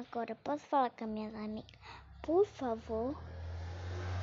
Agora posso falar com as minhas amigas? Por favor.